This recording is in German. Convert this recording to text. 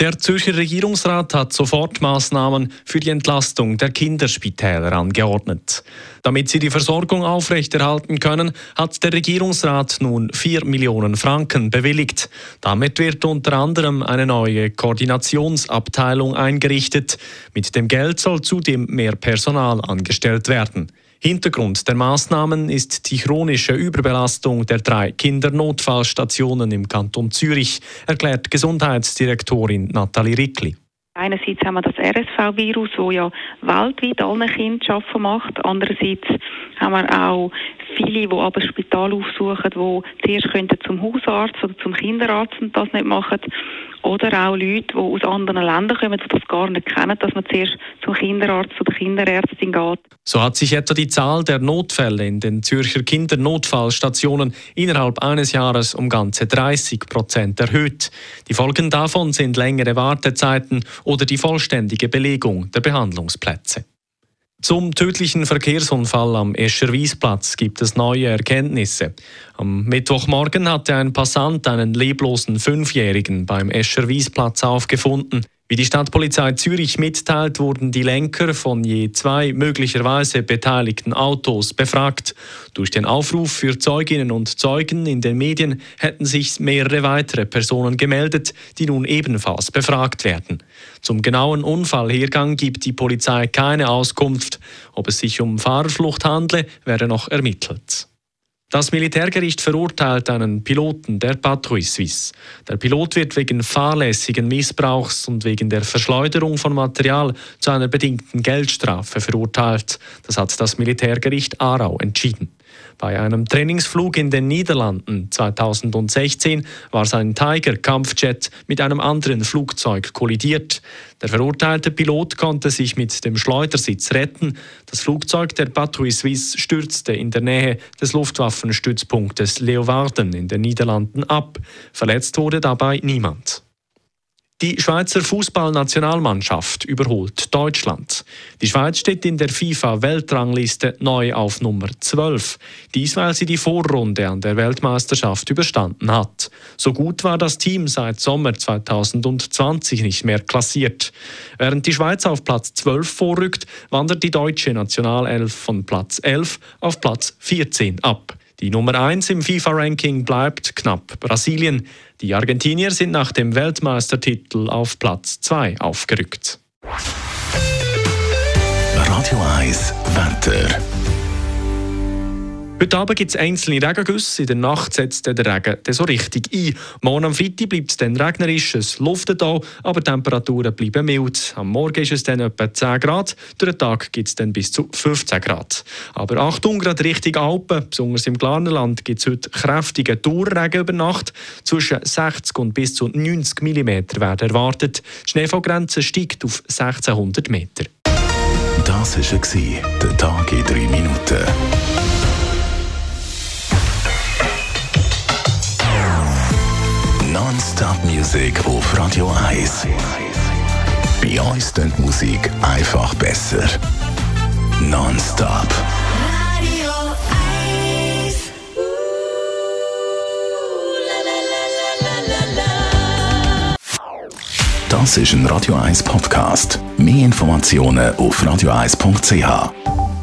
Der Zürcher Regierungsrat hat Sofortmaßnahmen für die Entlastung der Kinderspitäler angeordnet. Damit sie die Versorgung aufrechterhalten können, hat der Regierungsrat nun 4 Millionen Franken bewilligt. Damit wird unter anderem eine neue Koordinationsabteilung eingerichtet. Mit dem Geld soll zudem mehr Personal angestellt werden. Hintergrund der Maßnahmen ist die chronische Überbelastung der drei Kindernotfallstationen im Kanton Zürich, erklärt Gesundheitsdirektorin Nathalie Rickli. Einerseits haben wir das RSV-Virus, das ja weltweit allen Kindern schaffen macht. Andererseits haben wir auch viele, die aber Spital aufsuchen, die zuerst zum Hausarzt oder zum Kinderarzt und das nicht machen. Oder auch Leute, die aus anderen Ländern kommen, die das gar nicht kennen, dass man zuerst zum Kinderarzt oder Kinderärztin geht. So hat sich etwa die Zahl der Notfälle in den Zürcher Kindernotfallstationen innerhalb eines Jahres um ganze 30 Prozent erhöht. Die Folgen davon sind längere Wartezeiten oder die vollständige Belegung der Behandlungsplätze. Zum tödlichen Verkehrsunfall am Escherwiesplatz gibt es neue Erkenntnisse. Am Mittwochmorgen hatte ein Passant einen leblosen Fünfjährigen beim Escherwiesplatz aufgefunden. Wie die Stadtpolizei Zürich mitteilt, wurden die Lenker von je zwei möglicherweise beteiligten Autos befragt. Durch den Aufruf für Zeuginnen und Zeugen in den Medien hätten sich mehrere weitere Personen gemeldet, die nun ebenfalls befragt werden. Zum genauen Unfallhergang gibt die Polizei keine Auskunft. Ob es sich um Fahrerflucht handle, werde noch ermittelt. Das Militärgericht verurteilt einen Piloten der Patrouille Suisse. Der Pilot wird wegen fahrlässigen Missbrauchs und wegen der Verschleuderung von Material zu einer bedingten Geldstrafe verurteilt. Das hat das Militärgericht Aarau entschieden. Bei einem Trainingsflug in den Niederlanden 2016 war sein Tiger-Kampfjet mit einem anderen Flugzeug kollidiert. Der verurteilte Pilot konnte sich mit dem Schleudersitz retten. Das Flugzeug der Patrouille Suisse stürzte in der Nähe des Luftwaffenstützpunktes Leeuwarden in den Niederlanden ab. Verletzt wurde dabei niemand. Die Schweizer Fußballnationalmannschaft überholt Deutschland. Die Schweiz steht in der FIFA-Weltrangliste neu auf Nummer 12. Dies, weil sie die Vorrunde an der Weltmeisterschaft überstanden hat. So gut war das Team seit Sommer 2020 nicht mehr klassiert. Während die Schweiz auf Platz 12 vorrückt, wandert die deutsche Nationalelf von Platz 11 auf Platz 14 ab. Die Nummer 1 im FIFA-Ranking bleibt knapp Brasilien. Die Argentinier sind nach dem Weltmeistertitel auf Platz 2 aufgerückt. Radio 1 Wetter. Heute Abend gibt es einzelne Regengüsse. In der Nacht setzt der Regen dann so richtig ein. Morgen am Freitag bleibt es dann regnerisch, es luftet auch, aber die Temperaturen bleiben mild. Am Morgen ist es dann etwa 10 Grad, durch den Tag gibt es dann bis zu 15 Grad. Aber Achtung, gerade Richtung Alpen, besonders im Glarnerland, gibt es heute kräftige Dauerregen über Nacht. Zwischen 60 und bis zu 90 mm werden erwartet. Die Schneefallgrenze steigt auf 1600 Meter. Das war der Tag in 3 Non-Stop-Musik auf Radio 1. Bei uns klingt die Musik einfach besser. Non-Stop. Radio 1. Das ist ein Radio 1 Podcast. Mehr Informationen auf radio1.ch.